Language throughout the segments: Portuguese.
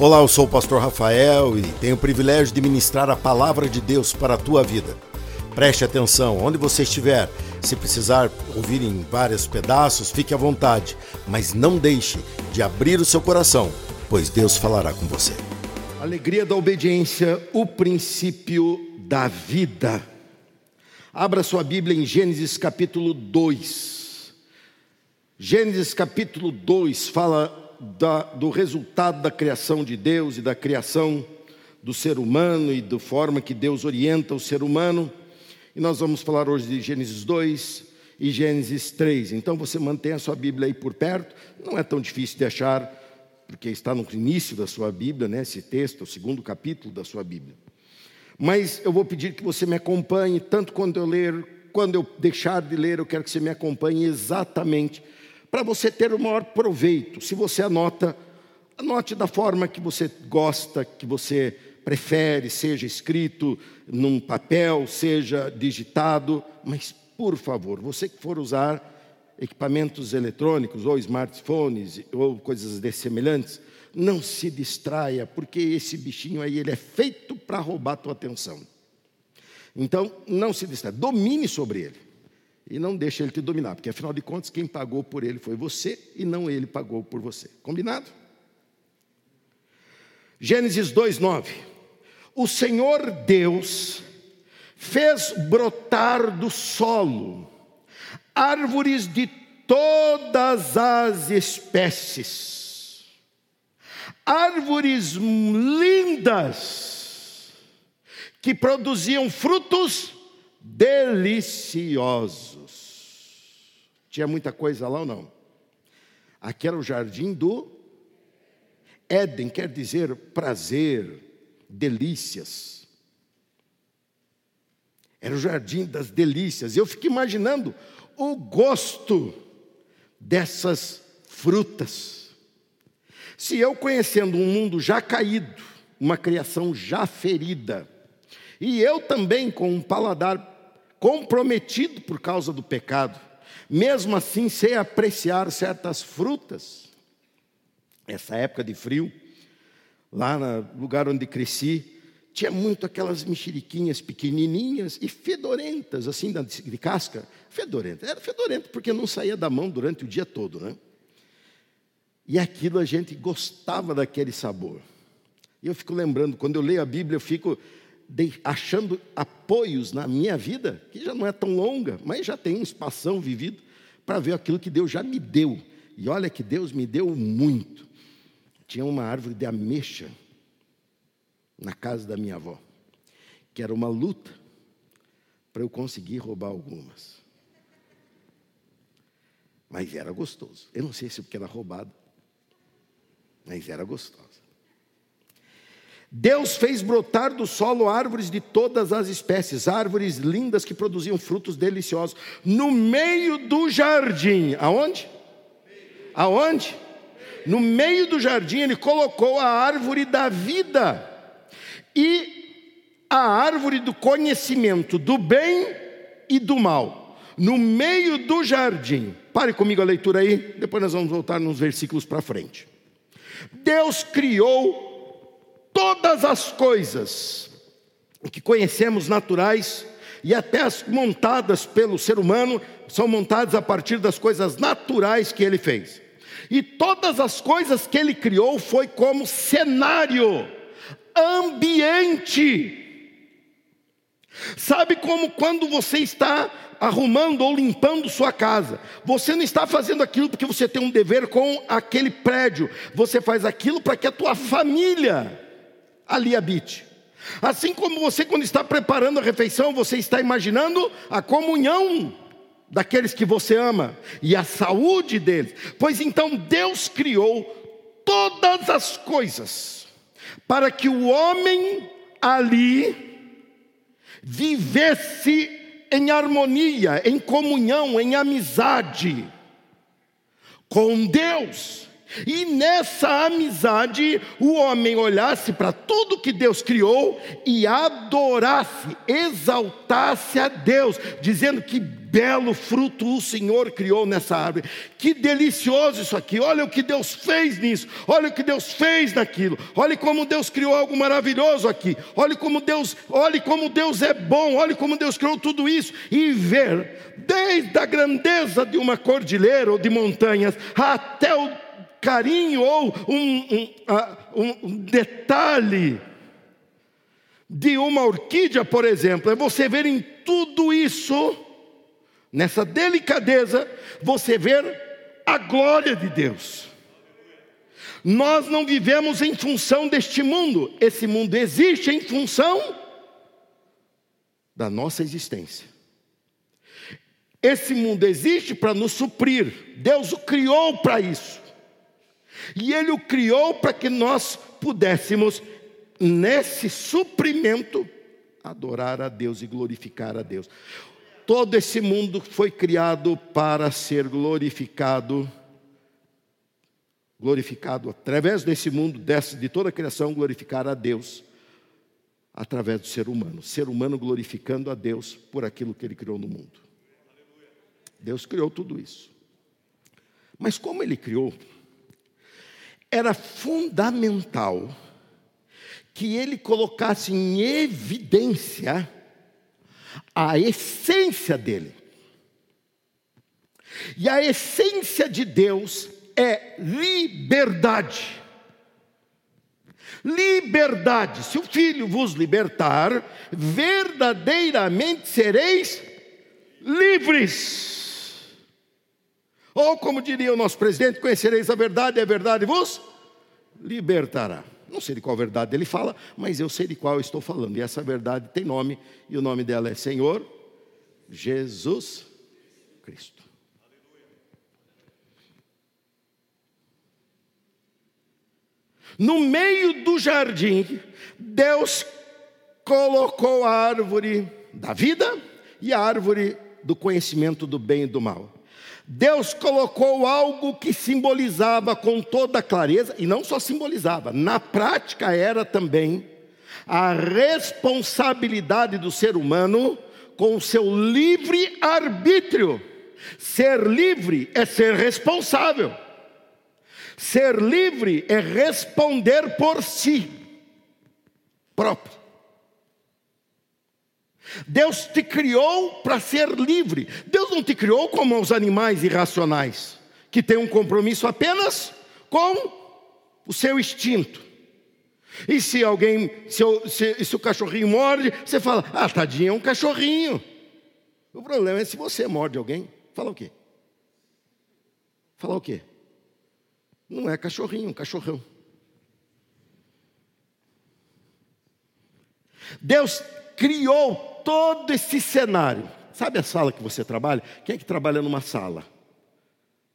Olá, eu sou o pastor Rafael e tenho o privilégio de ministrar a palavra de Deus para a tua vida. Preste atenção, onde você estiver, se precisar ouvir em vários pedaços, fique à vontade, mas não deixe de abrir o seu coração, pois Deus falará com você. Alegria da obediência, o princípio da vida. Abra sua Bíblia em Gênesis capítulo 2. Gênesis capítulo 2 fala da, do resultado da criação de Deus e da criação do ser humano e da forma que Deus orienta o ser humano. E nós vamos falar hoje de Gênesis 2 e Gênesis 3. Então você mantém a sua Bíblia aí por perto, não é tão difícil de achar, porque está no início da sua Bíblia, né, esse texto, o segundo capítulo da sua Bíblia. Mas eu vou pedir que você me acompanhe, tanto quando eu ler, quando eu deixar de ler, eu quero que você me acompanhe exatamente para você ter o maior proveito. Se você anota, anote da forma que você gosta, que você prefere, seja escrito num papel, seja digitado, mas por favor, você que for usar equipamentos eletrônicos ou smartphones ou coisas semelhantes, não se distraia, porque esse bichinho aí ele é feito para roubar a tua atenção. Então, não se distraia, domine sobre ele. E não deixe ele te dominar, porque afinal de contas, quem pagou por ele foi você e não ele pagou por você. Combinado? Gênesis 2:9. O Senhor Deus fez brotar do solo árvores de todas as espécies, árvores lindas que produziam frutos deliciosos. Tinha muita coisa lá ou não? Aqui era o jardim do Éden, quer dizer prazer, delícias. Era o jardim das delícias. Eu fico imaginando o gosto dessas frutas. Se eu conhecendo um mundo já caído, uma criação já ferida, e eu também com um paladar comprometido por causa do pecado, mesmo assim sei apreciar certas frutas. Essa época de frio, lá no lugar onde cresci, tinha muito aquelas mexeriquinhas pequenininhas e fedorentas, assim, de casca, fedorenta. Era fedorenta porque não saía da mão durante o dia todo, né? E aquilo a gente gostava daquele sabor. E eu fico lembrando, quando eu leio a Bíblia, eu fico achando apoios na minha vida, que já não é tão longa, mas já tem um espação vivido, para ver aquilo que Deus já me deu. E olha que Deus me deu muito. Tinha uma árvore de ameixa na casa da minha avó, que era uma luta para eu conseguir roubar algumas. Mas era gostoso. Eu não sei se porque era roubado, mas era gostoso. Deus fez brotar do solo árvores de todas as espécies, árvores lindas que produziam frutos deliciosos, no meio do jardim. Aonde? Aonde? No meio do jardim ele colocou a árvore da vida e a árvore do conhecimento do bem e do mal. No meio do jardim. Pare comigo a leitura aí, depois nós vamos voltar nos versículos para frente. Deus criou todas as coisas que conhecemos naturais e até as montadas pelo ser humano são montadas a partir das coisas naturais que ele fez. E todas as coisas que ele criou foi como cenário, ambiente. Sabe como quando você está arrumando ou limpando sua casa, você não está fazendo aquilo porque você tem um dever com aquele prédio, você faz aquilo para que a tua família ali habite. Assim como você, quando está preparando a refeição, você está imaginando a comunhão daqueles que você ama e a saúde deles. Pois então Deus criou todas as coisas para que o homem ali vivesse em harmonia, em comunhão, em amizade com Deus. E nessa amizade, o homem olhasse para tudo que Deus criou e adorasse, exaltasse a Deus, dizendo que belo fruto o Senhor criou nessa árvore. Que delicioso isso aqui. Olha o que Deus fez nisso. Olha o que Deus fez naquilo. Olha como Deus criou algo maravilhoso aqui. Olha como Deus, olhe como Deus é bom. Olha como Deus criou tudo isso e ver desde a grandeza de uma cordilheira ou de montanhas até o carinho ou um, um, um detalhe de uma orquídea, por exemplo, é você ver em tudo isso, nessa delicadeza, você ver a glória de Deus. Nós não vivemos em função deste mundo, esse mundo existe em função da nossa existência. Esse mundo existe para nos suprir, Deus o criou para isso. E Ele o criou para que nós pudéssemos, nesse suprimento, adorar a Deus e glorificar a Deus. Todo esse mundo foi criado para ser glorificado, glorificado através desse mundo, de toda a criação, glorificar a Deus através do ser humano. Ser humano glorificando a Deus por aquilo que ele criou no mundo. Deus criou tudo isso. Mas como ele criou, era fundamental que ele colocasse em evidência a essência dele. E a essência de Deus é liberdade. Liberdade. Se o Filho vos libertar, verdadeiramente sereis livres. Ou como diria o nosso presidente, conhecereis a verdade e a verdade vos libertará. Não sei de qual verdade ele fala, mas eu sei de qual eu estou falando. E essa verdade tem nome, e o nome dela é Senhor Jesus Cristo. No meio do jardim, Deus colocou a árvore da vida e a árvore do conhecimento do bem e do mal. Deus colocou algo que simbolizava com toda clareza, e não só simbolizava, na prática era também a responsabilidade do ser humano com o seu livre arbítrio. Ser livre é ser responsável. Ser livre é responder por si próprio. Deus te criou para ser livre. Deus não te criou como os animais irracionais, que têm um compromisso apenas com o seu instinto. E se alguém, se, se, se o cachorrinho morde, você fala, ah, tadinho, é um cachorrinho. O problema é se você morde alguém, fala o quê? Fala o quê? Não é cachorrinho, é um cachorrão. Deus criou todo esse cenário. Sabe a sala que você trabalha? Quem é que trabalha numa sala?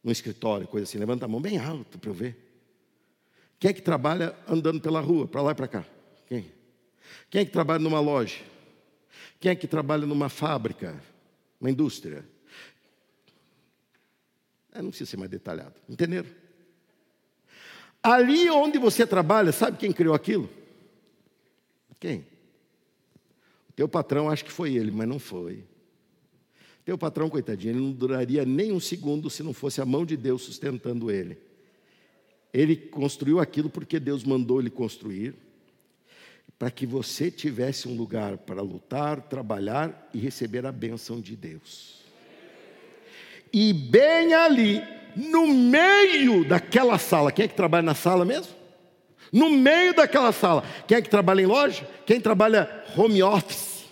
No escritório, coisa assim. Levanta a mão bem alto para eu ver. Quem é que trabalha andando pela rua, para lá e para cá? Quem? Quem é que trabalha numa loja? Quem é que trabalha numa fábrica, uma indústria? É, não precisa ser mais detalhado. Entenderam? Ali onde você trabalha, sabe quem criou aquilo? Quem? Teu patrão, acho que foi ele, mas não foi. Teu patrão, coitadinho, ele não duraria nem um segundo se não fosse a mão de Deus sustentando ele. Ele construiu aquilo porque Deus mandou ele construir, para que você tivesse um lugar para lutar, trabalhar e receber a bênção de Deus. E bem ali, no meio daquela sala, quem é que trabalha na sala mesmo? No meio daquela sala, quem é que trabalha em loja? Quem trabalha home office?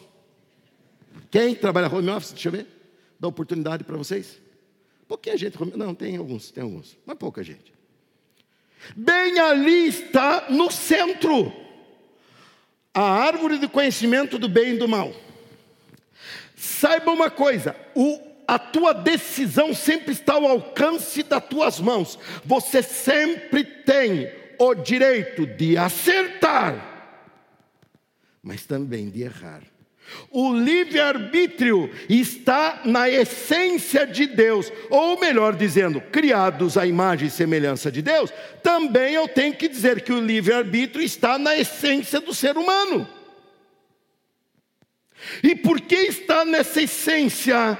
Quem trabalha home office? Deixa eu ver. Dá oportunidade para vocês? Pouquinha gente. Não, tem alguns, tem alguns, mas pouca gente. Bem ali está no centro a árvore do conhecimento do bem e do mal. Saiba uma coisa: o, a tua decisão sempre está ao alcance das tuas mãos. Você sempre tem o direito de acertar mas também de errar. O livre-arbítrio está na essência de Deus, ou melhor dizendo, criados à imagem e semelhança de Deus, também eu tenho que dizer que o livre-arbítrio está na essência do ser humano. E por que está nessa essência?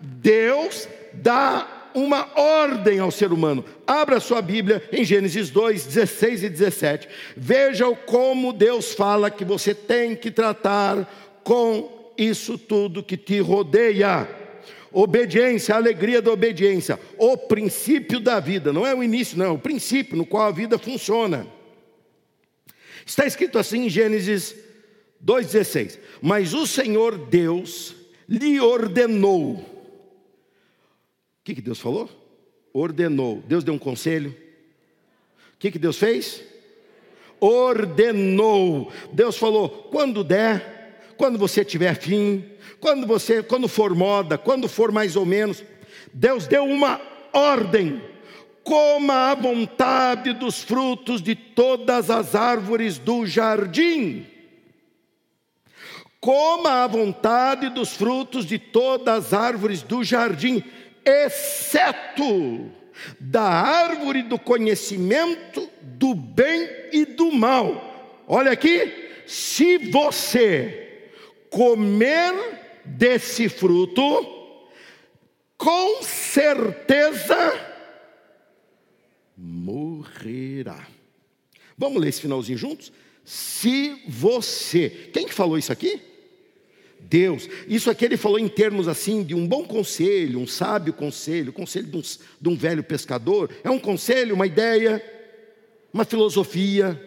Deus dá uma ordem ao ser humano. Abra sua Bíblia em Gênesis 2, 16 e 17. Veja como Deus fala que você tem que tratar com isso tudo que te rodeia. Obediência, a alegria da obediência, o princípio da vida, não é o início, não, é o princípio no qual a vida funciona. Está escrito assim em Gênesis 2,16: Mas o Senhor Deus lhe ordenou. O que, que Deus falou? Ordenou. Deus deu um conselho. O que, que Deus fez? Ordenou. Deus falou: quando der, quando você tiver fim, quando você, quando for moda, quando for mais ou menos, Deus deu uma ordem coma à vontade dos frutos de todas as árvores do jardim. Coma à vontade dos frutos de todas as árvores do jardim, exceto da árvore do conhecimento do bem e do mal. Olha aqui, se você comer desse fruto, com certeza morrerá. Vamos ler esse finalzinho juntos? Se você. Quem que falou isso aqui? Deus. Isso aqui ele falou em termos assim de um bom conselho, um sábio conselho, conselho de um, de um velho pescador. É um conselho, uma ideia, uma filosofia,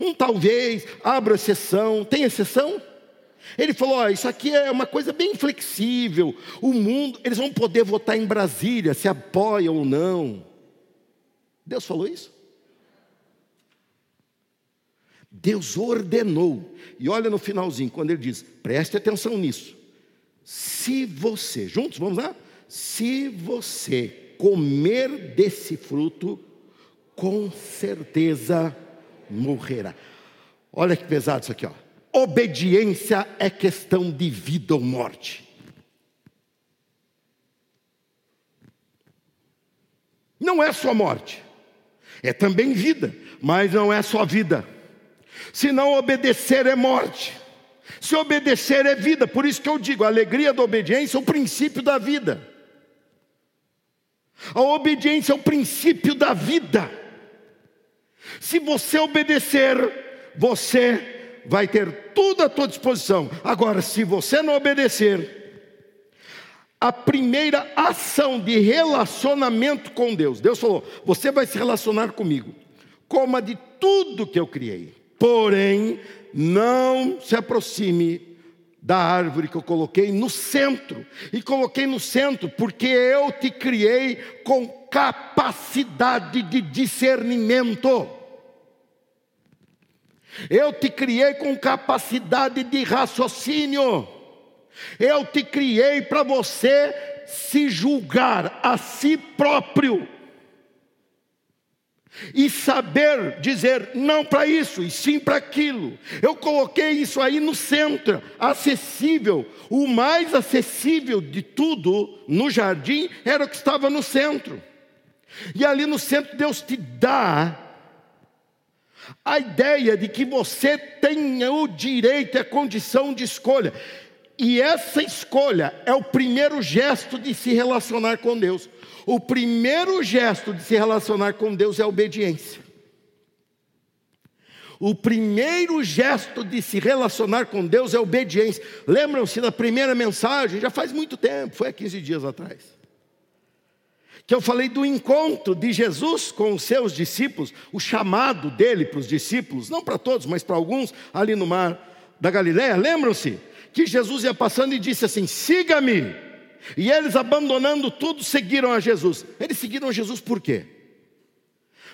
um talvez, abra exceção. Tem exceção? Ele falou: ó, Isso aqui é uma coisa bem flexível. O mundo, eles vão poder votar em Brasília, se apoia ou não. Deus falou isso? Deus ordenou. E olha no finalzinho, quando ele diz: preste atenção nisso. Se você, juntos, vamos lá? Se você comer desse fruto, com certeza morrerá. Olha que pesado isso aqui, ó. Obediência é questão de vida ou morte. Não é só morte. É também vida, mas não é só vida. Se não obedecer é morte. Se obedecer é vida. Por isso que eu digo, a alegria da obediência é o princípio da vida. A obediência é o princípio da vida. Se você obedecer, você vai ter tudo à tua disposição. Agora, se você não obedecer, a primeira ação de relacionamento com Deus. Deus falou: Você vai se relacionar comigo, coma de tudo que eu criei, porém, não se aproxime da árvore que eu coloquei no centro. E coloquei no centro porque eu te criei com capacidade de discernimento. Eu te criei com capacidade de raciocínio. Eu te criei para você se julgar a si próprio e saber dizer não para isso e sim para aquilo. Eu coloquei isso aí no centro, acessível. O mais acessível de tudo no jardim era o que estava no centro. E ali no centro Deus te dá a ideia de que você tenha o direito e a condição de escolha. E essa escolha é o primeiro gesto de se relacionar com Deus. O primeiro gesto de se relacionar com Deus é obediência. O primeiro gesto de se relacionar com Deus é obediência. Lembram-se da primeira mensagem? Já faz muito tempo, foi há 15 dias atrás. Que eu falei do encontro de Jesus com os seus discípulos, o chamado dele para os discípulos, não para todos, mas para alguns, ali no mar da Galiléia. Lembram-se? que Jesus ia passando e disse assim: siga-me. E eles, abandonando tudo, seguiram a Jesus. Eles seguiram a Jesus por quê?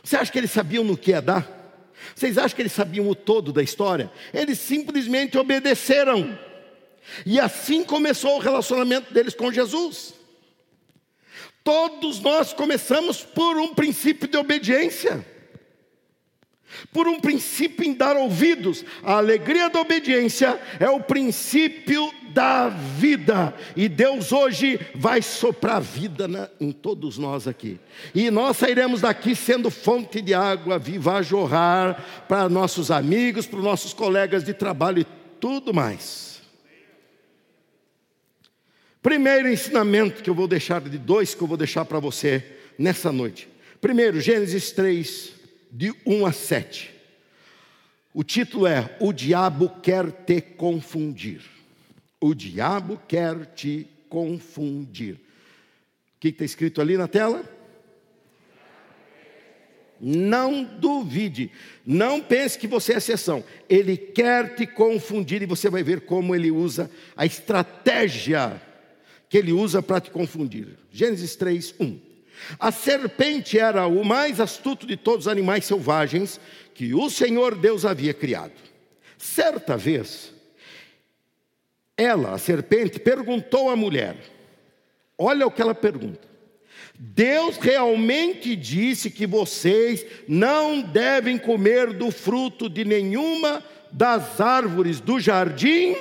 Você acha que eles sabiam no que ia dar? Vocês acham que eles sabiam o todo da história? Eles simplesmente obedeceram. E assim começou o relacionamento deles com Jesus. Todos nós começamos por um princípio de obediência por um princípio em dar ouvidos. A alegria da obediência é o princípio da vida. E Deus hoje vai soprar vida na, em todos nós aqui. E nós sairemos daqui sendo fonte de água viva a jorrar para nossos amigos, para os nossos colegas de trabalho e tudo mais. Primeiro ensinamento que eu vou deixar, de dois que eu vou deixar para você nessa noite. Primeiro, Gênesis 3, de 1 a 7. O título é O Diabo Quer Te Confundir. O diabo quer te confundir. O que está escrito ali na tela? Não duvide, não pense que você é exceção. Ele quer te confundir e você vai ver como ele usa a estratégia que ele usa para te confundir. Gênesis 3, 1. A serpente era o mais astuto de todos os animais selvagens que o Senhor Deus havia criado. Certa vez, ela, a serpente, perguntou à mulher: olha o que ela pergunta. Deus realmente disse que vocês não devem comer do fruto de nenhuma das árvores do jardim?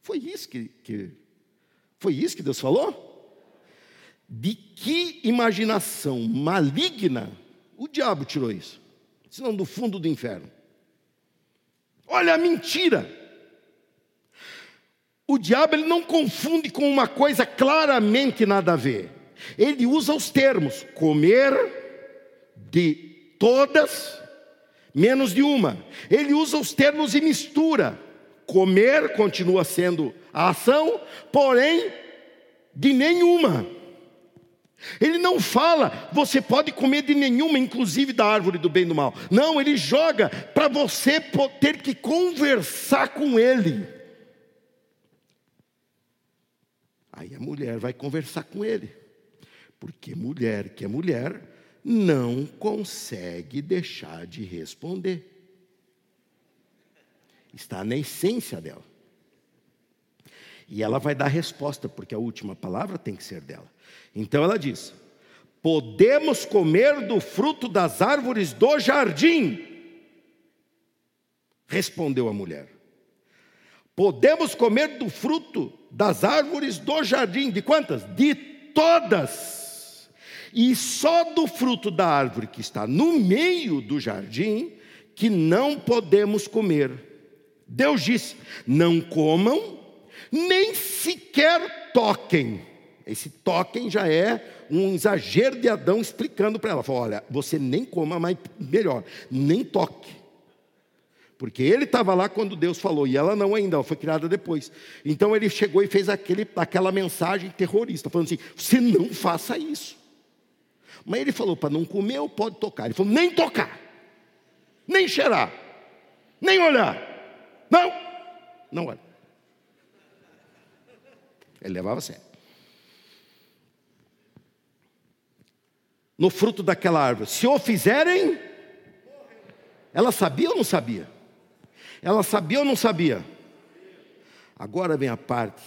Foi isso que, que foi isso que Deus falou? De que imaginação maligna o diabo tirou isso? Senão do fundo do inferno. Olha a mentira. O diabo ele não confunde com uma coisa claramente nada a ver. Ele usa os termos comer de todas menos de uma. Ele usa os termos e mistura. Comer continua sendo a ação, porém de nenhuma. Ele não fala, você pode comer de nenhuma, inclusive da árvore do bem e do mal. Não, ele joga para você ter que conversar com ele. Aí a mulher vai conversar com ele, porque mulher que é mulher não consegue deixar de responder. Está na essência dela. E ela vai dar resposta, porque a última palavra tem que ser dela. Então ela diz: Podemos comer do fruto das árvores do jardim? Respondeu a mulher. Podemos comer do fruto das árvores do jardim. De quantas? De todas. E só do fruto da árvore que está no meio do jardim que não podemos comer. Deus disse: não comam, nem sequer toquem. Esse toquem já é um exagero de Adão explicando para ela: olha, você nem coma, mas melhor, nem toque. Porque ele estava lá quando Deus falou, e ela não ainda, ela foi criada depois. Então ele chegou e fez aquele, aquela mensagem terrorista, falando assim: você não faça isso. Mas ele falou: para não comer ou pode tocar? Ele falou: nem tocar, nem cheirar, nem olhar. Não, não olha. Ele levava a sério. No fruto daquela árvore, se o fizerem, ela sabia ou não sabia? Ela sabia ou não sabia? Agora vem a parte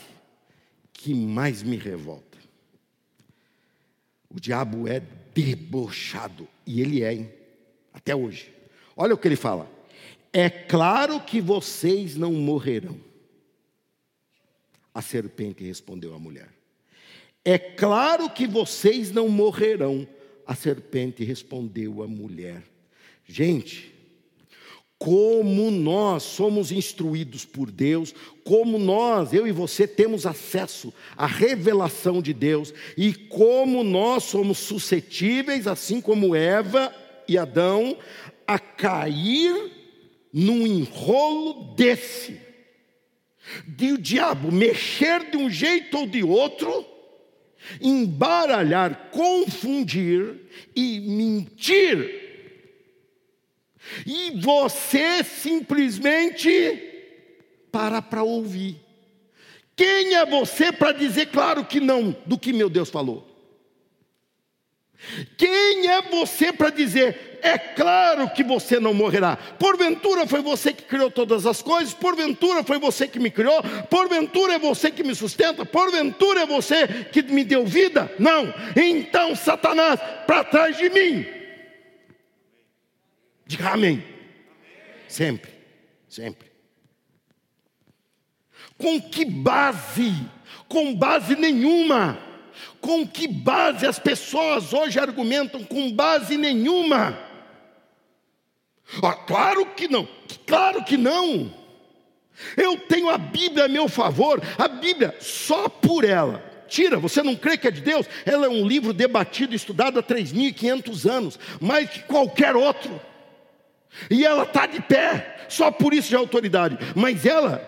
que mais me revolta. O diabo é debochado, e ele é, hein? até hoje. Olha o que ele fala: é claro que vocês não morrerão. A serpente respondeu à mulher: É claro que vocês não morrerão. A serpente respondeu à mulher: Gente, como nós somos instruídos por Deus, como nós, eu e você, temos acesso à revelação de Deus e como nós somos suscetíveis, assim como Eva e Adão, a cair num enrolo desse, de o diabo mexer de um jeito ou de outro, embaralhar, confundir e mentir e você simplesmente para para ouvir. Quem é você para dizer claro que não do que meu Deus falou? Quem é você para dizer, é claro que você não morrerá? Porventura foi você que criou todas as coisas? Porventura foi você que me criou? Porventura é você que me sustenta? Porventura é você que me deu vida? Não. Então, Satanás, para trás de mim. Diga amém. Sempre, sempre. Com que base? Com base nenhuma. Com que base as pessoas hoje argumentam? Com base nenhuma. Ah, claro que não, claro que não. Eu tenho a Bíblia a meu favor, a Bíblia só por ela. Tira, você não crê que é de Deus? Ela é um livro debatido, estudado há 3.500 anos, mais que qualquer outro. E ela está de pé, só por isso de autoridade. Mas ela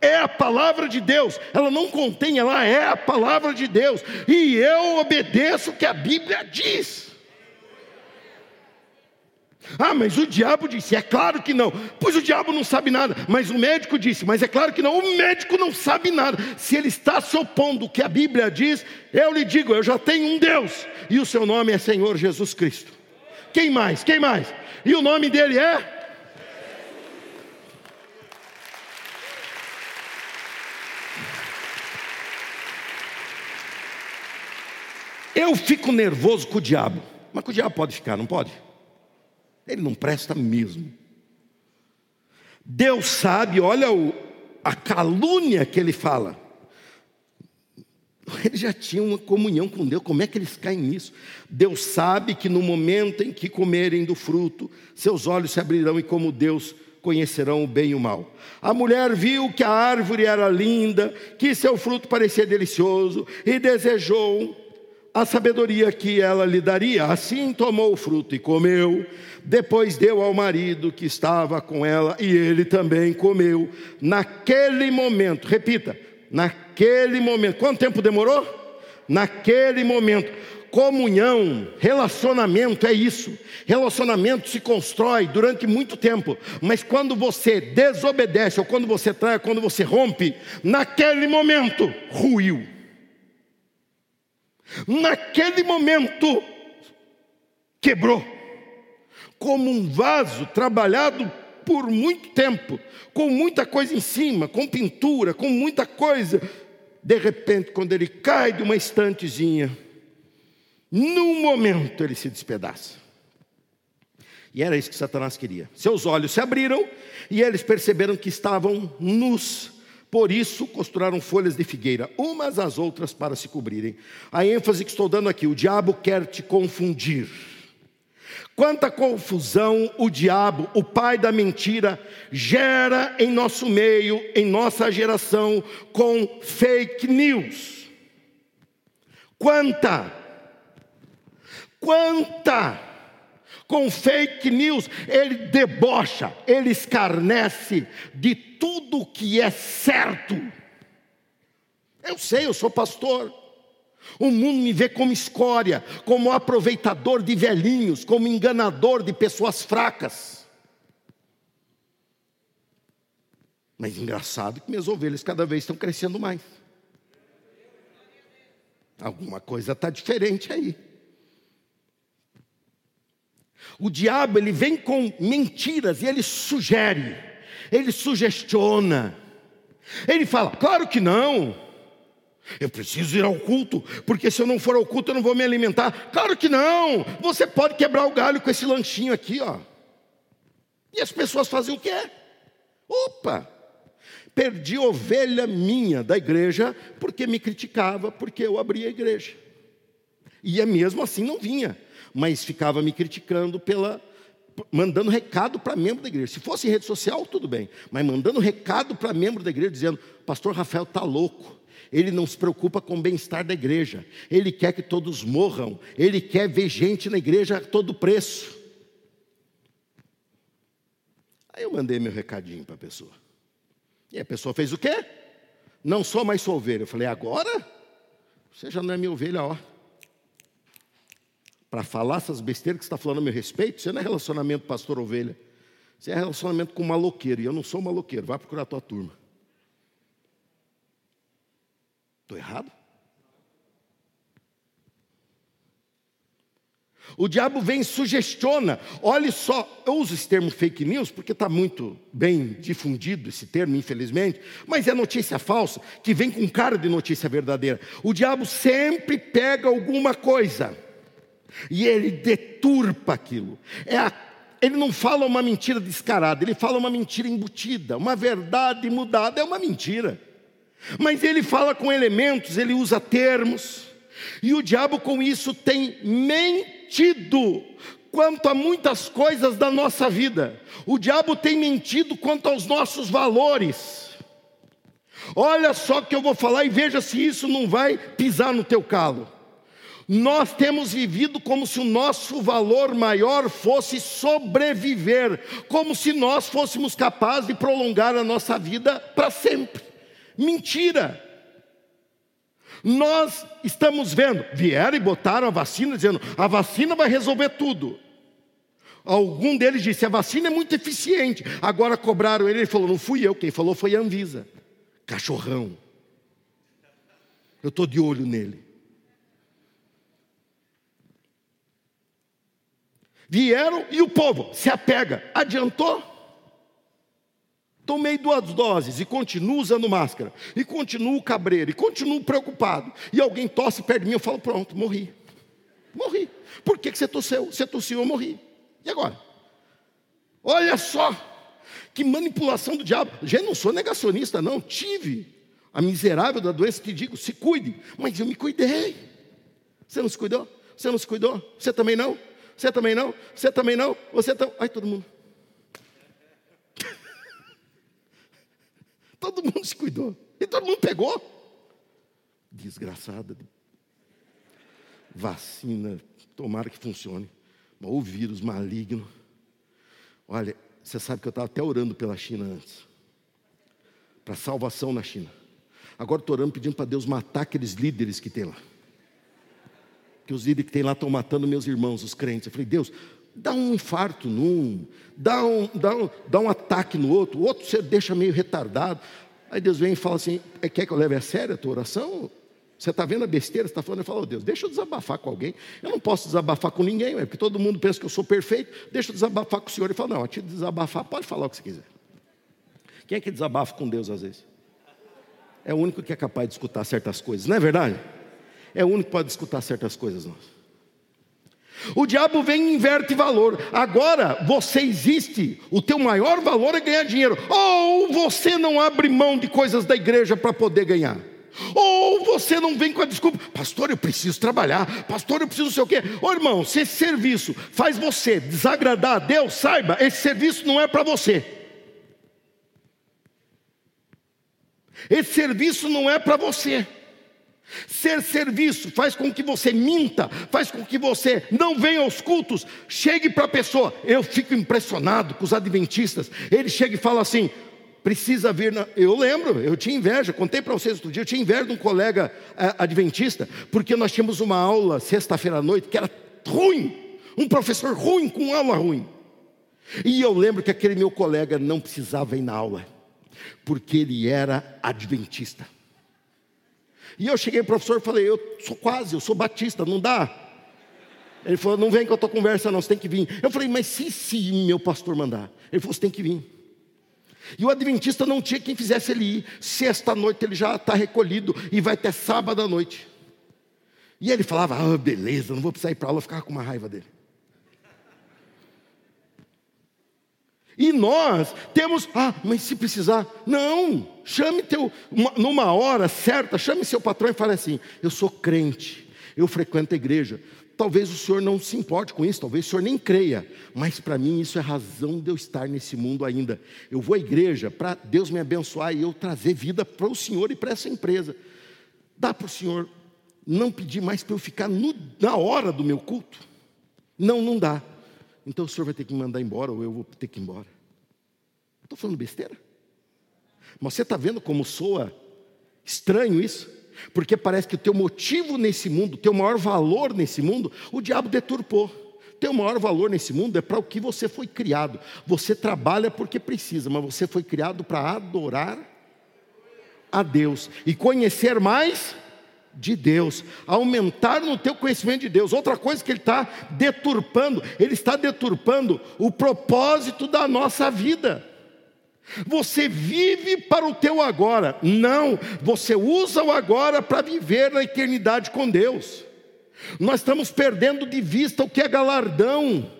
é a palavra de Deus, ela não contém, ela é a palavra de Deus. E eu obedeço o que a Bíblia diz. Ah, mas o diabo disse, é claro que não. Pois o diabo não sabe nada, mas o médico disse, mas é claro que não. O médico não sabe nada. Se ele está se opondo ao que a Bíblia diz, eu lhe digo, eu já tenho um Deus, e o seu nome é Senhor Jesus Cristo. Quem mais? Quem mais? E o nome dele é? Eu fico nervoso com o diabo, mas com o diabo pode ficar, não pode? Ele não presta mesmo. Deus sabe, olha o, a calúnia que ele fala. Eles já tinham uma comunhão com Deus, como é que eles caem nisso? Deus sabe que no momento em que comerem do fruto, seus olhos se abrirão e, como Deus, conhecerão o bem e o mal. A mulher viu que a árvore era linda, que seu fruto parecia delicioso e desejou a sabedoria que ela lhe daria. Assim tomou o fruto e comeu. Depois deu ao marido que estava com ela e ele também comeu. Naquele momento, repita, naquele momento. Quanto tempo demorou? Naquele momento. Comunhão, relacionamento é isso. Relacionamento se constrói durante muito tempo, mas quando você desobedece, ou quando você trai, quando você rompe, naquele momento, ruiu. Naquele momento, quebrou, como um vaso trabalhado por muito tempo, com muita coisa em cima, com pintura, com muita coisa. De repente, quando ele cai de uma estantezinha, num momento ele se despedaça. E era isso que Satanás queria. Seus olhos se abriram e eles perceberam que estavam nus por isso costuraram folhas de figueira, umas às outras para se cobrirem. A ênfase que estou dando aqui: o diabo quer te confundir. Quanta confusão o diabo, o pai da mentira, gera em nosso meio, em nossa geração, com fake news. Quanta, quanta, com fake news, ele debocha, ele escarnece de tudo que é certo. Eu sei, eu sou pastor. O mundo me vê como escória, como aproveitador de velhinhos, como enganador de pessoas fracas. Mas engraçado que minhas ovelhas cada vez estão crescendo mais. Alguma coisa está diferente aí. O diabo ele vem com mentiras e ele sugere ele sugestiona. Ele fala: claro que não. Eu preciso ir ao culto, porque se eu não for ao culto eu não vou me alimentar. Claro que não. Você pode quebrar o galho com esse lanchinho aqui, ó. E as pessoas fazem o quê? Opa! Perdi ovelha minha da igreja porque me criticava, porque eu abri a igreja. E é mesmo assim não vinha, mas ficava me criticando pela mandando recado para membro da igreja. Se fosse rede social, tudo bem, mas mandando recado para membro da igreja, dizendo: Pastor Rafael está louco. Ele não se preocupa com o bem-estar da igreja. Ele quer que todos morram. Ele quer ver gente na igreja a todo preço. Aí eu mandei meu recadinho para a pessoa. E a pessoa fez o quê? Não sou mais sua ovelha. Eu falei, agora? Você já não é minha ovelha, ó para falar essas besteiras que você está falando a meu respeito, você não é relacionamento pastor-ovelha. Você é relacionamento com maloqueiro. E eu não sou maloqueiro. Vai procurar a tua turma. Estou errado? O diabo vem e sugestiona. Olhe só, eu uso esse termo fake news porque está muito bem difundido esse termo, infelizmente, mas é notícia falsa que vem com cara de notícia verdadeira. O diabo sempre pega alguma coisa e ele deturpa aquilo. É a, ele não fala uma mentira descarada, ele fala uma mentira embutida, uma verdade mudada, é uma mentira. Mas ele fala com elementos, ele usa termos, e o diabo com isso tem mentido quanto a muitas coisas da nossa vida. O diabo tem mentido quanto aos nossos valores. Olha só que eu vou falar e veja se isso não vai pisar no teu calo. Nós temos vivido como se o nosso valor maior fosse sobreviver, como se nós fôssemos capazes de prolongar a nossa vida para sempre. Mentira! Nós estamos vendo, vieram e botaram a vacina, dizendo: a vacina vai resolver tudo. Algum deles disse: a vacina é muito eficiente. Agora cobraram ele, ele falou: não fui eu, quem falou foi a Anvisa. Cachorrão. Eu estou de olho nele. Vieram e o povo se apega. Adiantou? Tomei duas doses e continuo usando máscara. E continuo cabreiro. E continuo preocupado. E alguém tosse perto de mim. Eu falo: Pronto, morri. Morri. Por que, que você tossiu? Você tossiu, eu morri. E agora? Olha só. Que manipulação do diabo. Já não sou negacionista, não. Tive a miserável da doença. Te digo: se cuide. Mas eu me cuidei. Você não se cuidou? Você não se cuidou? Você também não? Você também não? Você também não? Você também. Ai, todo mundo. Todo mundo se cuidou. E todo mundo pegou. Desgraçada. Vacina, tomara que funcione. O vírus maligno. Olha, você sabe que eu estava até orando pela China antes. Para salvação na China. Agora estou orando pedindo para Deus matar aqueles líderes que tem lá que os líderes que tem lá estão matando meus irmãos, os crentes. Eu falei, Deus, dá um infarto num, dá um, dá um, dá um ataque no outro, o outro você deixa meio retardado. Aí Deus vem e fala assim: é, quer que eu leve a sério a tua oração? Você está vendo a besteira, você está falando, eu falo, oh, Deus, deixa eu desabafar com alguém. Eu não posso desabafar com ninguém, é porque todo mundo pensa que eu sou perfeito. Deixa eu desabafar com o Senhor. Ele fala, não, te desabafar, pode falar o que você quiser. Quem é que desabafa com Deus às vezes? É o único que é capaz de escutar certas coisas, não é verdade? é o único que pode escutar certas coisas nós. O diabo vem e inverte valor. Agora você existe, o teu maior valor é ganhar dinheiro. Ou você não abre mão de coisas da igreja para poder ganhar. Ou você não vem com a desculpa, pastor, eu preciso trabalhar, pastor, eu preciso não sei o quê. Ô irmão, se esse serviço faz você desagradar a Deus, saiba, esse serviço não é para você. Esse serviço não é para você. Ser serviço faz com que você minta, faz com que você não venha aos cultos. Chegue para a pessoa. Eu fico impressionado com os adventistas. Ele chega e fala assim: precisa vir. Na... Eu lembro, eu tinha inveja, contei para vocês outro dia, eu tinha inveja de um colega é, adventista, porque nós tínhamos uma aula sexta-feira à noite que era ruim, um professor ruim com aula ruim. E eu lembro que aquele meu colega não precisava ir na aula, porque ele era adventista. E eu cheguei para o professor e falei, eu sou quase, eu sou batista, não dá? Ele falou, não vem com a tua conversa não, você tem que vir. Eu falei, mas se sim, meu pastor mandar. Ele falou, você tem que vir. E o adventista não tinha quem fizesse ele ir. Sexta noite ele já está recolhido e vai até sábado à noite. E ele falava, ah, beleza, não vou precisar ir para aula, eu ficava com uma raiva dele. E nós temos, ah, mas se precisar, não, chame teu, uma, numa hora certa, chame seu patrão e fale assim: eu sou crente, eu frequento a igreja. Talvez o senhor não se importe com isso, talvez o senhor nem creia, mas para mim isso é razão de eu estar nesse mundo ainda. Eu vou à igreja para Deus me abençoar e eu trazer vida para o senhor e para essa empresa. Dá para o senhor não pedir mais para eu ficar no, na hora do meu culto? Não, não dá. Então o senhor vai ter que me mandar embora ou eu vou ter que ir embora. Estou falando besteira? Mas você está vendo como soa estranho isso? Porque parece que o teu motivo nesse mundo, o teu maior valor nesse mundo, o diabo deturpou. O teu maior valor nesse mundo é para o que você foi criado. Você trabalha porque precisa, mas você foi criado para adorar a Deus e conhecer mais de Deus, aumentar no teu conhecimento de Deus. Outra coisa que ele está deturpando, ele está deturpando o propósito da nossa vida. Você vive para o teu agora, não, você usa o agora para viver na eternidade com Deus. Nós estamos perdendo de vista o que é galardão.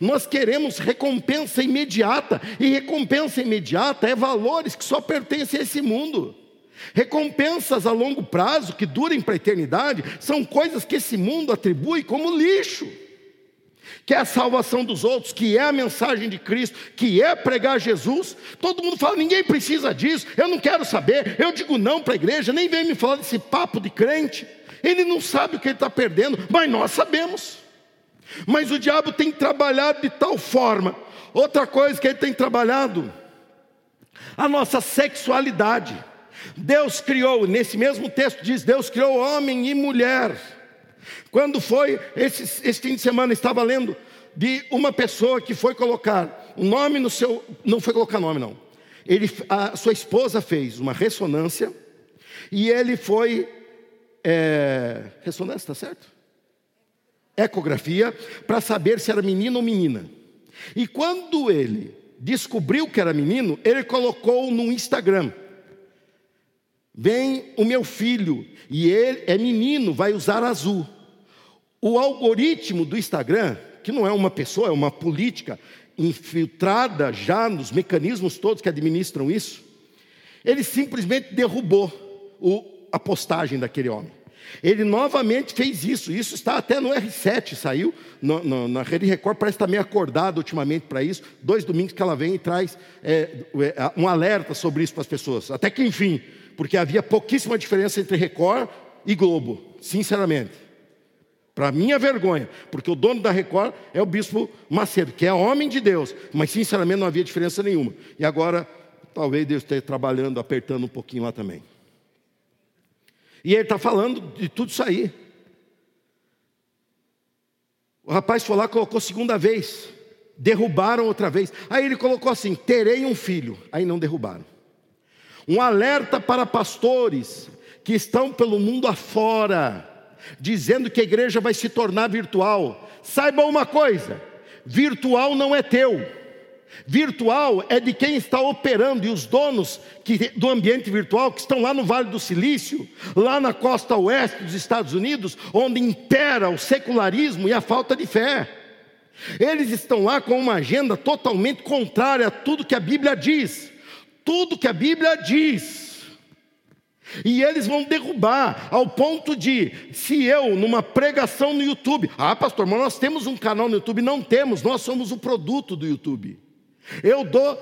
Nós queremos recompensa imediata, e recompensa imediata é valores que só pertencem a esse mundo. Recompensas a longo prazo, que durem para a eternidade, são coisas que esse mundo atribui como lixo. que é a salvação dos outros, que é a mensagem de Cristo, que é pregar Jesus. Todo mundo fala, ninguém precisa disso, eu não quero saber. Eu digo não para a igreja, nem vem me falar desse papo de crente. Ele não sabe o que ele está perdendo, mas nós sabemos. Mas o diabo tem trabalhado de tal forma. Outra coisa que ele tem trabalhado, a nossa sexualidade. Deus criou, nesse mesmo texto diz: Deus criou homem e mulher. Quando foi, esse, esse fim de semana, estava lendo de uma pessoa que foi colocar um nome no seu. Não foi colocar nome, não. Ele, a sua esposa fez uma ressonância e ele foi. É, ressonância, está certo? Ecografia, para saber se era menino ou menina. E quando ele descobriu que era menino, ele colocou no Instagram. Vem o meu filho, e ele é menino, vai usar azul. O algoritmo do Instagram, que não é uma pessoa, é uma política infiltrada já nos mecanismos todos que administram isso, ele simplesmente derrubou o, a postagem daquele homem. Ele novamente fez isso, isso está até no R7, saiu no, no, na Rede Record, parece estar meio acordado ultimamente para isso. Dois domingos que ela vem e traz é, é, um alerta sobre isso para as pessoas. Até que enfim, porque havia pouquíssima diferença entre Record e Globo, sinceramente. Para minha vergonha, porque o dono da Record é o bispo Macedo, que é homem de Deus, mas sinceramente não havia diferença nenhuma. E agora, talvez Deus esteja trabalhando, apertando um pouquinho lá também. E ele está falando de tudo isso aí. O rapaz foi lá, colocou segunda vez, derrubaram outra vez. Aí ele colocou assim: terei um filho. Aí não derrubaram. Um alerta para pastores que estão pelo mundo afora dizendo que a igreja vai se tornar virtual. Saiba uma coisa: virtual não é teu. Virtual é de quem está operando e os donos que, do ambiente virtual que estão lá no Vale do Silício, lá na costa oeste dos Estados Unidos, onde impera o secularismo e a falta de fé. Eles estão lá com uma agenda totalmente contrária a tudo que a Bíblia diz. Tudo que a Bíblia diz. E eles vão derrubar ao ponto de, se eu, numa pregação no YouTube, ah, pastor, mas nós temos um canal no YouTube, não temos, nós somos o produto do YouTube. Eu dou,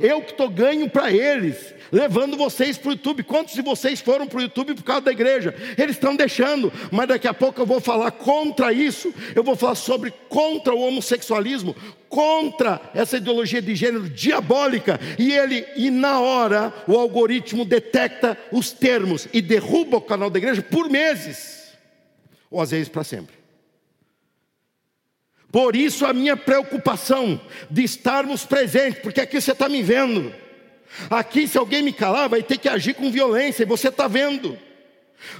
eu que estou ganho para eles, levando vocês para o YouTube. Quantos de vocês foram para o YouTube por causa da igreja? Eles estão deixando, mas daqui a pouco eu vou falar contra isso. Eu vou falar sobre contra o homossexualismo, contra essa ideologia de gênero diabólica. E ele, e na hora, o algoritmo detecta os termos e derruba o canal da igreja por meses, ou às vezes para sempre. Por isso a minha preocupação de estarmos presentes, porque aqui você está me vendo. Aqui, se alguém me calar, vai ter que agir com violência, e você está vendo.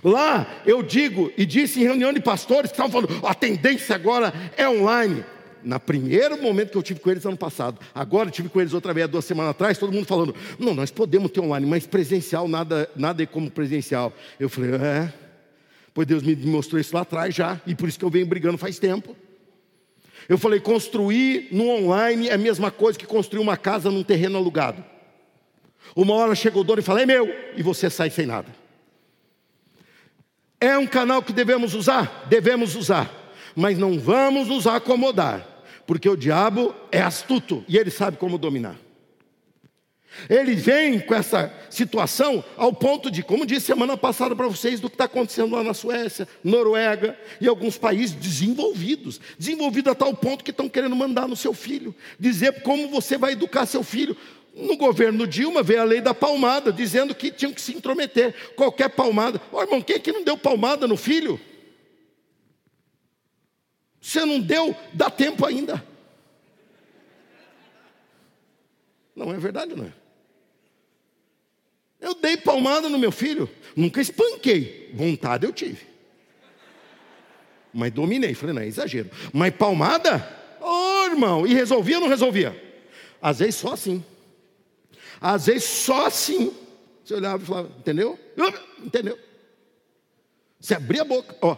Lá eu digo e disse em reunião de pastores que estavam falando, a tendência agora é online. Na primeiro momento que eu tive com eles ano passado, agora eu tive com eles outra vez duas semanas atrás, todo mundo falando, não, nós podemos ter online, mas presencial nada, nada é como presencial. Eu falei, é, pois Deus me mostrou isso lá atrás já, e por isso que eu venho brigando faz tempo. Eu falei, construir no online é a mesma coisa que construir uma casa num terreno alugado. Uma hora chega o dono e fala, é meu, e você sai sem nada. É um canal que devemos usar? Devemos usar, mas não vamos nos acomodar, porque o diabo é astuto e ele sabe como dominar. Ele vem com essa situação ao ponto de, como disse semana passada para vocês, do que está acontecendo lá na Suécia, Noruega e alguns países desenvolvidos desenvolvidos a tal ponto que estão querendo mandar no seu filho, dizer como você vai educar seu filho. No governo Dilma veio a lei da palmada, dizendo que tinham que se intrometer. Qualquer palmada. Ô irmão, quem é que não deu palmada no filho? Você não deu, dá tempo ainda. Não é verdade, não é? Eu dei palmada no meu filho, nunca espanquei, vontade eu tive. Mas dominei, falei, não é exagero. Mas palmada? Ô oh, irmão, e resolvia ou não resolvia? Às vezes só assim. Às vezes só assim. Você olhava e falava, entendeu? Entendeu? Você abria a boca, ó.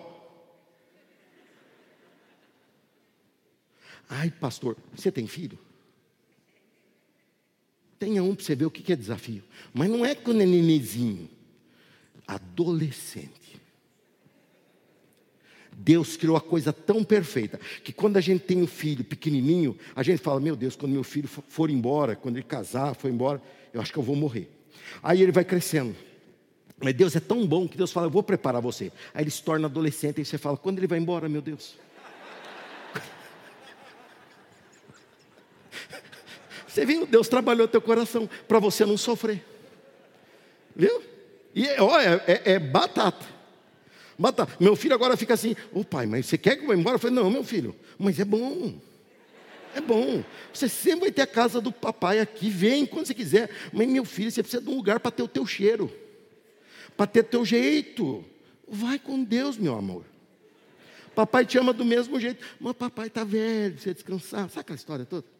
Ai, pastor, você tem filho? Tenha um para você ver o que é desafio. Mas não é quando é nenezinho. Adolescente. Deus criou a coisa tão perfeita que quando a gente tem um filho pequenininho, a gente fala: Meu Deus, quando meu filho for embora, quando ele casar, for embora, eu acho que eu vou morrer. Aí ele vai crescendo. Mas Deus é tão bom que Deus fala: Eu vou preparar você. Aí ele se torna adolescente e você fala: Quando ele vai embora, meu Deus? Você viu? Deus trabalhou teu coração para você não sofrer. Viu? E olha, é, é batata. Batata. Meu filho agora fica assim: Ô oh, pai, mas você quer que eu vá embora? Eu falei: Não, meu filho, mas é bom. É bom. Você sempre vai ter a casa do papai aqui. Vem quando você quiser. Mas, meu filho, você precisa de um lugar para ter o teu cheiro, para ter o teu jeito. Vai com Deus, meu amor. Papai te ama do mesmo jeito. Mas papai está velho, precisa descansar. Sabe aquela história toda?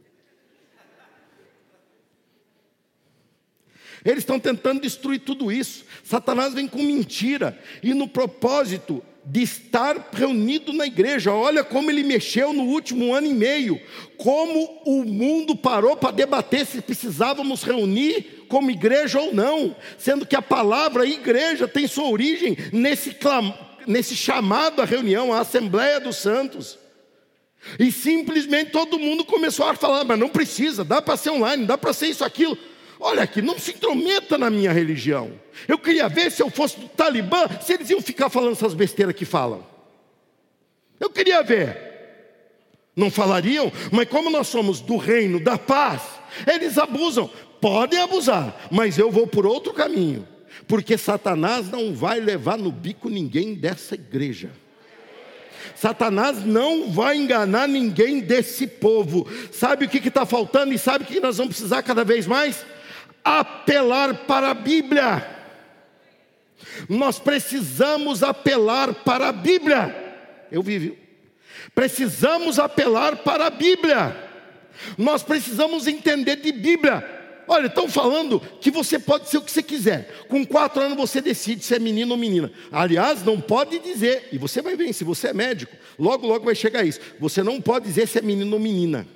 Eles estão tentando destruir tudo isso. Satanás vem com mentira e no propósito de estar reunido na igreja. Olha como ele mexeu no último ano e meio, como o mundo parou para debater se precisávamos reunir como igreja ou não, sendo que a palavra igreja tem sua origem nesse, clam... nesse chamado à reunião, à Assembleia dos Santos. E simplesmente todo mundo começou a falar, mas não precisa, dá para ser online, dá para ser isso, aquilo. Olha aqui, não se intrometa na minha religião. Eu queria ver se eu fosse do Talibã, se eles iam ficar falando essas besteiras que falam. Eu queria ver. Não falariam, mas como nós somos do reino da paz, eles abusam. Podem abusar, mas eu vou por outro caminho. Porque Satanás não vai levar no bico ninguém dessa igreja. Satanás não vai enganar ninguém desse povo. Sabe o que está faltando e sabe o que nós vamos precisar cada vez mais? Apelar para a Bíblia. Nós precisamos apelar para a Bíblia. Eu vivi. Precisamos apelar para a Bíblia. Nós precisamos entender de Bíblia. Olha, estão falando que você pode ser o que você quiser. Com quatro anos você decide se é menino ou menina. Aliás, não pode dizer, e você vai ver, se você é médico, logo, logo vai chegar isso. Você não pode dizer se é menino ou menina.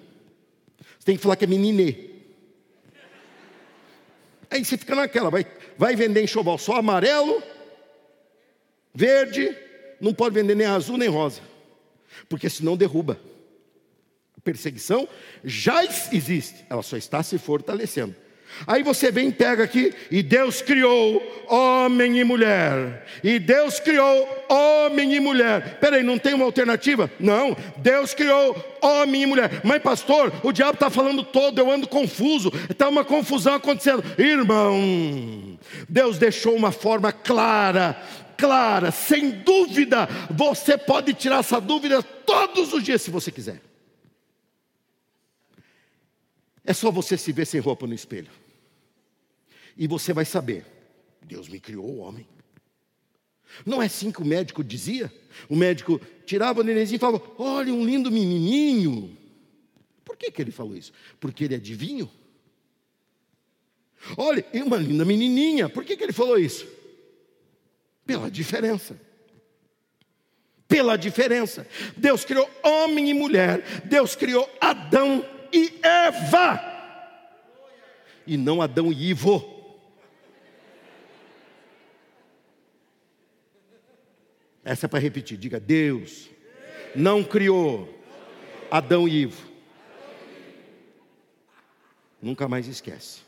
Você tem que falar que é menine. Aí você fica naquela, vai, vai vender enxoval só amarelo, verde, não pode vender nem azul nem rosa, porque senão derruba. A perseguição já existe, ela só está se fortalecendo. Aí você vem e pega aqui, e Deus criou homem e mulher. E Deus criou homem e mulher. Peraí, não tem uma alternativa? Não, Deus criou homem e mulher. Mas, pastor, o diabo está falando todo, eu ando confuso. Está uma confusão acontecendo. Irmão, Deus deixou uma forma clara, clara, sem dúvida. Você pode tirar essa dúvida todos os dias se você quiser. É só você se ver sem roupa no espelho. E você vai saber: Deus me criou o homem. Não é assim que o médico dizia? O médico tirava o nenenzinho e falava: Olha, um lindo menininho. Por que, que ele falou isso? Porque ele adivinho? Olha, uma linda menininha. Por que, que ele falou isso? Pela diferença. Pela diferença. Deus criou homem e mulher. Deus criou Adão e Eva. E não Adão e Ivo. Essa é para repetir. Diga: Deus não criou Adão e Ivo. Nunca mais esquece.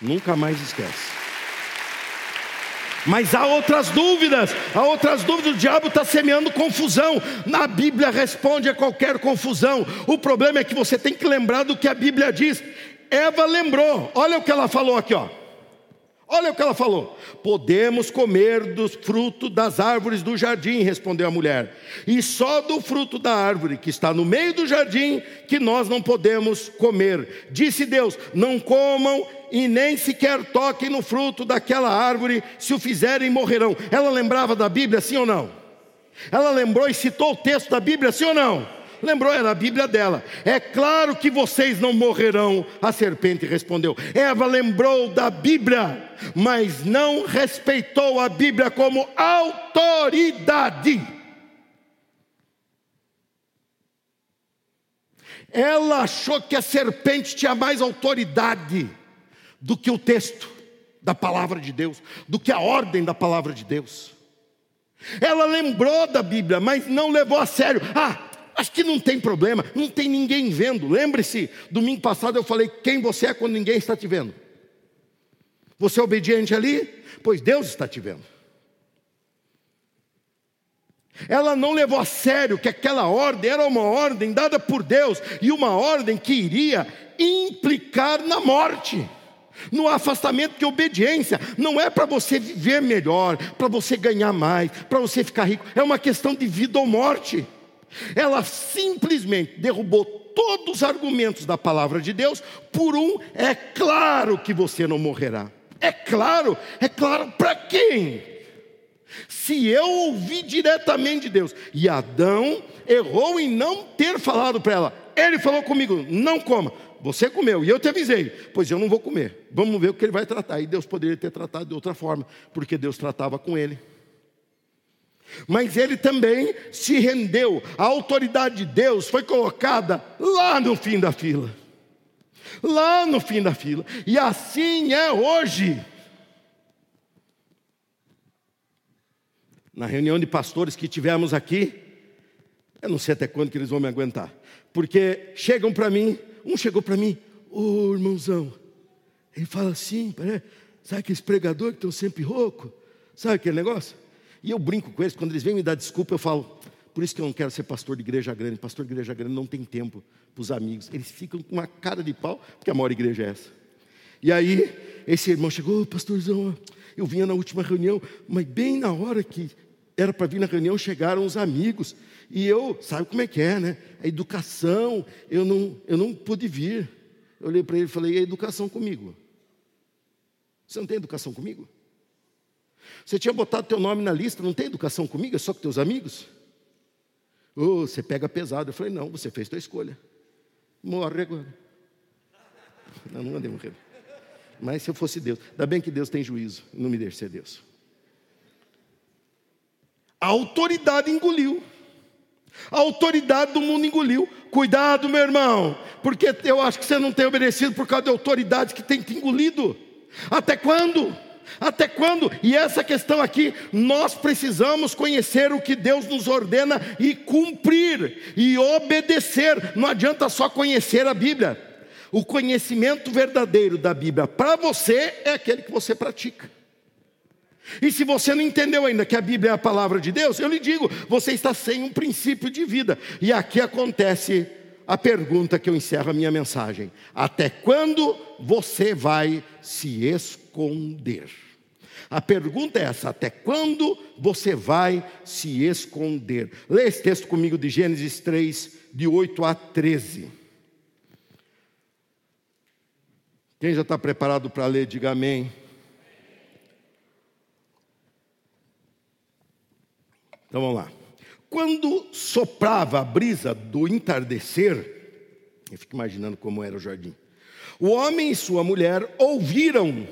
Nunca mais esquece. Mas há outras dúvidas, há outras dúvidas. O diabo está semeando confusão. Na Bíblia responde a qualquer confusão. O problema é que você tem que lembrar do que a Bíblia diz. Eva lembrou, olha o que ela falou aqui, ó. Olha o que ela falou: Podemos comer do fruto das árvores do jardim, respondeu a mulher. E só do fruto da árvore que está no meio do jardim que nós não podemos comer. Disse Deus: Não comam e nem sequer toquem no fruto daquela árvore, se o fizerem morrerão. Ela lembrava da Bíblia, sim ou não? Ela lembrou e citou o texto da Bíblia, sim ou não? Lembrou, era a Bíblia dela. É claro que vocês não morrerão. A serpente respondeu. Eva lembrou da Bíblia, mas não respeitou a Bíblia como autoridade. Ela achou que a serpente tinha mais autoridade do que o texto da palavra de Deus, do que a ordem da palavra de Deus. Ela lembrou da Bíblia, mas não levou a sério. Ah, acho que não tem problema, não tem ninguém vendo. Lembre-se, domingo passado eu falei quem você é quando ninguém está te vendo. Você é obediente ali? Pois Deus está te vendo. Ela não levou a sério que aquela ordem era uma ordem dada por Deus e uma ordem que iria implicar na morte, no afastamento, que obediência não é para você viver melhor, para você ganhar mais, para você ficar rico, é uma questão de vida ou morte. Ela simplesmente derrubou todos os argumentos da palavra de Deus por um é claro que você não morrerá. É claro, é claro para quem? Se eu ouvi diretamente de Deus, e Adão errou em não ter falado para ela, ele falou comigo: não coma. Você comeu, e eu te avisei, pois eu não vou comer. Vamos ver o que ele vai tratar. E Deus poderia ter tratado de outra forma, porque Deus tratava com ele. Mas ele também se rendeu, a autoridade de Deus foi colocada lá no fim da fila. Lá no fim da fila, e assim é hoje. na reunião de pastores que tivemos aqui, eu não sei até quando que eles vão me aguentar, porque chegam para mim, um chegou para mim, ô oh, irmãozão, ele fala assim, sabe aqueles pregadores que estão sempre rouco, sabe aquele negócio? E eu brinco com eles, quando eles vêm me dar desculpa, eu falo, por isso que eu não quero ser pastor de igreja grande, pastor de igreja grande não tem tempo para os amigos, eles ficam com uma cara de pau, porque a maior igreja é essa. E aí, esse irmão chegou, oh, pastorzão, eu vinha na última reunião, mas bem na hora que era para vir na reunião, chegaram os amigos. E eu, sabe como é que é, né? A educação, eu não, eu não pude vir. Eu olhei para ele e falei: e a educação comigo? Você não tem educação comigo? Você tinha botado teu nome na lista, não tem educação comigo? É só com teus amigos? Oh, você pega pesado. Eu falei: não, você fez tua escolha. Morre agora. Não, não andei morrer. Mas se eu fosse Deus, ainda bem que Deus tem juízo, não me deixe ser Deus. A autoridade engoliu. A autoridade do mundo engoliu. Cuidado, meu irmão, porque eu acho que você não tem obedecido por causa da autoridade que tem te engolido. Até quando? Até quando? E essa questão aqui, nós precisamos conhecer o que Deus nos ordena e cumprir e obedecer. Não adianta só conhecer a Bíblia. O conhecimento verdadeiro da Bíblia para você é aquele que você pratica. E se você não entendeu ainda que a Bíblia é a palavra de Deus, eu lhe digo, você está sem um princípio de vida. E aqui acontece a pergunta que eu encerro a minha mensagem: até quando você vai se esconder? A pergunta é essa: até quando você vai se esconder? Lê esse texto comigo de Gênesis 3, de 8 a 13. Quem já está preparado para ler, diga amém. Então vamos lá. Quando soprava a brisa do entardecer, eu fico imaginando como era o jardim. O homem e sua mulher ouviram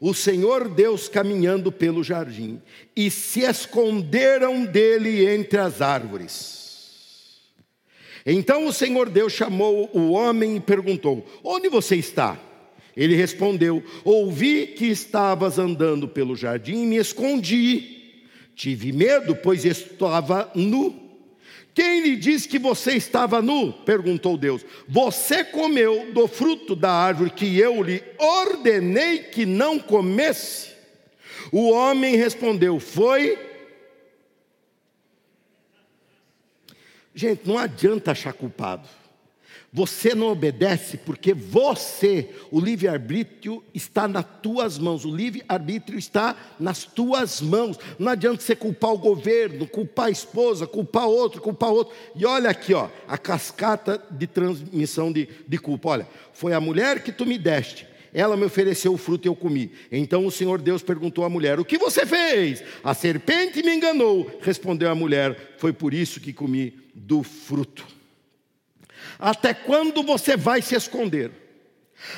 o Senhor Deus caminhando pelo jardim e se esconderam dele entre as árvores. Então o Senhor Deus chamou o homem e perguntou: Onde você está? Ele respondeu: Ouvi que estavas andando pelo jardim e me escondi. Tive medo, pois estava nu. Quem lhe disse que você estava nu? perguntou Deus. Você comeu do fruto da árvore que eu lhe ordenei que não comesse? O homem respondeu: Foi. Gente, não adianta achar culpado. Você não obedece porque você, o livre-arbítrio está nas tuas mãos, o livre-arbítrio está nas tuas mãos. Não adianta você culpar o governo, culpar a esposa, culpar outro, culpar outro. E olha aqui, ó, a cascata de transmissão de, de culpa. Olha, foi a mulher que tu me deste, ela me ofereceu o fruto e eu comi. Então o Senhor Deus perguntou à mulher: O que você fez? A serpente me enganou. Respondeu a mulher: Foi por isso que comi do fruto. Até quando você vai se esconder?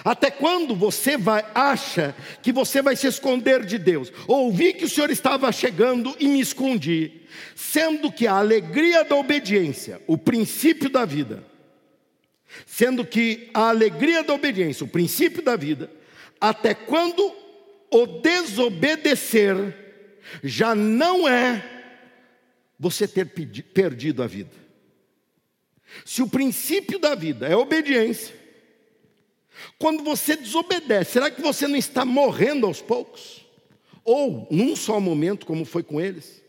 Até quando você vai acha que você vai se esconder de Deus? Ouvi que o Senhor estava chegando e me escondi, sendo que a alegria da obediência, o princípio da vida, sendo que a alegria da obediência, o princípio da vida, até quando o desobedecer já não é você ter perdido a vida. Se o princípio da vida é obediência, quando você desobedece, será que você não está morrendo aos poucos? Ou num só momento, como foi com eles?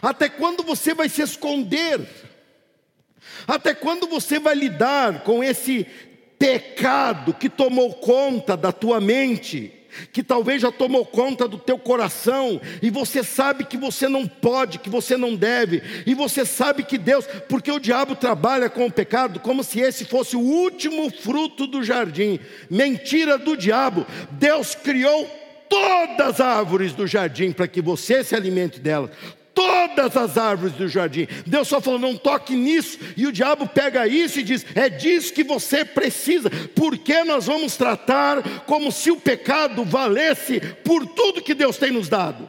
Até quando você vai se esconder? Até quando você vai lidar com esse pecado que tomou conta da tua mente? Que talvez já tomou conta do teu coração, e você sabe que você não pode, que você não deve, e você sabe que Deus, porque o diabo trabalha com o pecado como se esse fosse o último fruto do jardim. Mentira do diabo. Deus criou todas as árvores do jardim para que você se alimente delas todas as árvores do jardim. Deus só falou: não toque nisso. E o diabo pega isso e diz: é disso que você precisa. Porque nós vamos tratar como se o pecado valesse por tudo que Deus tem nos dado?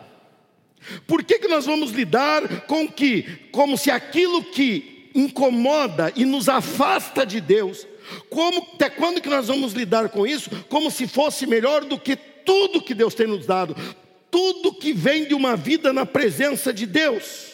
Por que, que nós vamos lidar com que, como se aquilo que incomoda e nos afasta de Deus, como, até quando que nós vamos lidar com isso? Como se fosse melhor do que tudo que Deus tem nos dado, tudo que vem de uma vida na presença de Deus.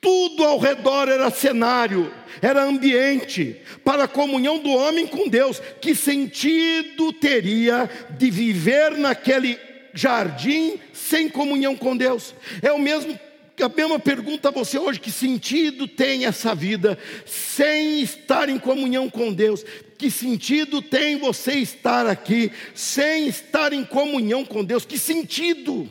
Tudo ao redor era cenário, era ambiente para a comunhão do homem com Deus. Que sentido teria de viver naquele jardim sem comunhão com Deus? É o mesmo a mesma pergunta a você hoje: que sentido tem essa vida sem estar em comunhão com Deus? Que sentido tem você estar aqui sem estar em comunhão com Deus? Que sentido?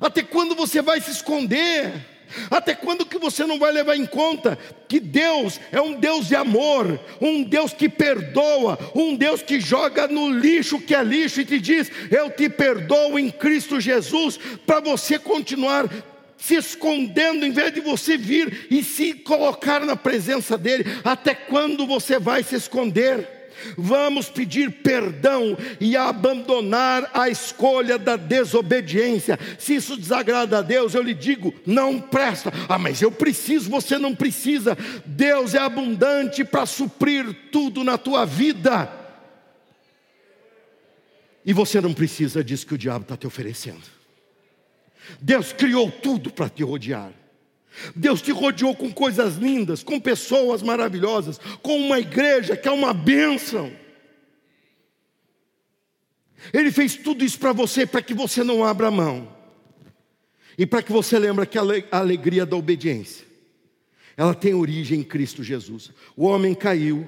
Até quando você vai se esconder? Até quando que você não vai levar em conta que Deus é um Deus de amor, um Deus que perdoa, um Deus que joga no lixo que é lixo e te diz: "Eu te perdoo em Cristo Jesus", para você continuar se escondendo, em vez de você vir e se colocar na presença dEle, até quando você vai se esconder? Vamos pedir perdão e abandonar a escolha da desobediência. Se isso desagrada a Deus, eu lhe digo, não presta. Ah, mas eu preciso, você não precisa. Deus é abundante para suprir tudo na tua vida. E você não precisa disso que o diabo está te oferecendo. Deus criou tudo para te rodear. Deus te rodeou com coisas lindas, com pessoas maravilhosas, com uma igreja que é uma bênção. Ele fez tudo isso para você, para que você não abra mão. E para que você lembre que a alegria da obediência, ela tem origem em Cristo Jesus. O homem caiu,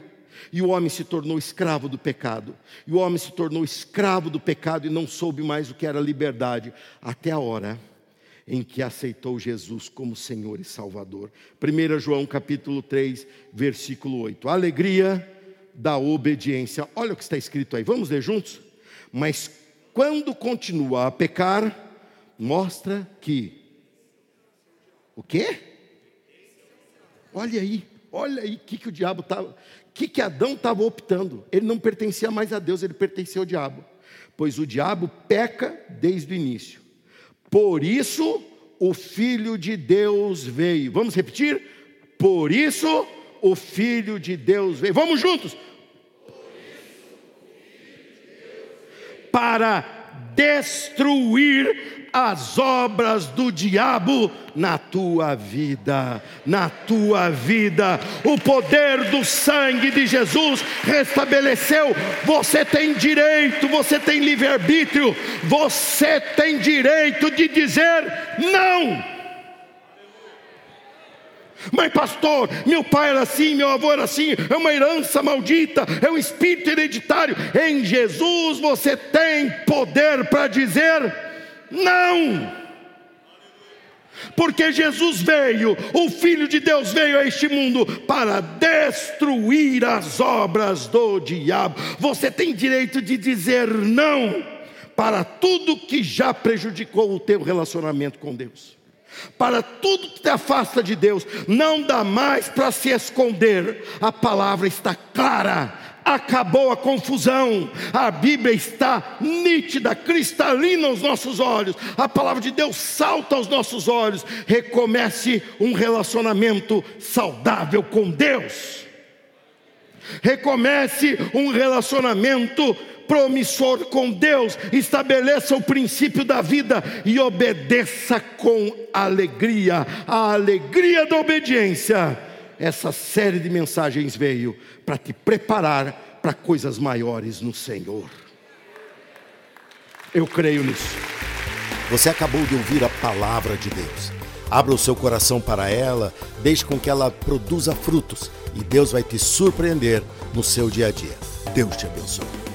e o homem se tornou escravo do pecado. E o homem se tornou escravo do pecado e não soube mais o que era liberdade, até a hora em que aceitou Jesus como Senhor e Salvador. 1 João capítulo 3, versículo 8. A alegria da obediência. Olha o que está escrito aí. Vamos ler juntos? Mas quando continua a pecar, mostra que o quê? Olha aí, olha aí o que, que o diabo estava, que, que Adão estava optando. Ele não pertencia mais a Deus, ele pertencia ao diabo. Pois o diabo peca desde o início. Por isso o Filho de Deus veio. Vamos repetir? Por isso o Filho de Deus veio. Vamos juntos. Para destruir as obras do diabo na tua vida, na tua vida. O poder do sangue de Jesus restabeleceu. Você tem direito, você tem livre-arbítrio, você tem direito de dizer não. Mas, pastor, meu pai era assim, meu avô era assim, é uma herança maldita, é um espírito hereditário. Em Jesus você tem poder para dizer não! Porque Jesus veio, o Filho de Deus veio a este mundo para destruir as obras do diabo. Você tem direito de dizer não para tudo que já prejudicou o teu relacionamento com Deus. Para tudo que te afasta de Deus, não dá mais para se esconder. A palavra está clara acabou a confusão, a Bíblia está nítida, cristalina aos nossos olhos, a palavra de Deus salta aos nossos olhos. Recomece um relacionamento saudável com Deus. Recomece um relacionamento promissor com Deus, estabeleça o princípio da vida e obedeça com alegria, a alegria da obediência. Essa série de mensagens veio para te preparar para coisas maiores no Senhor. Eu creio nisso. Você acabou de ouvir a palavra de Deus. Abra o seu coração para ela, deixe com que ela produza frutos e Deus vai te surpreender no seu dia a dia. Deus te abençoe.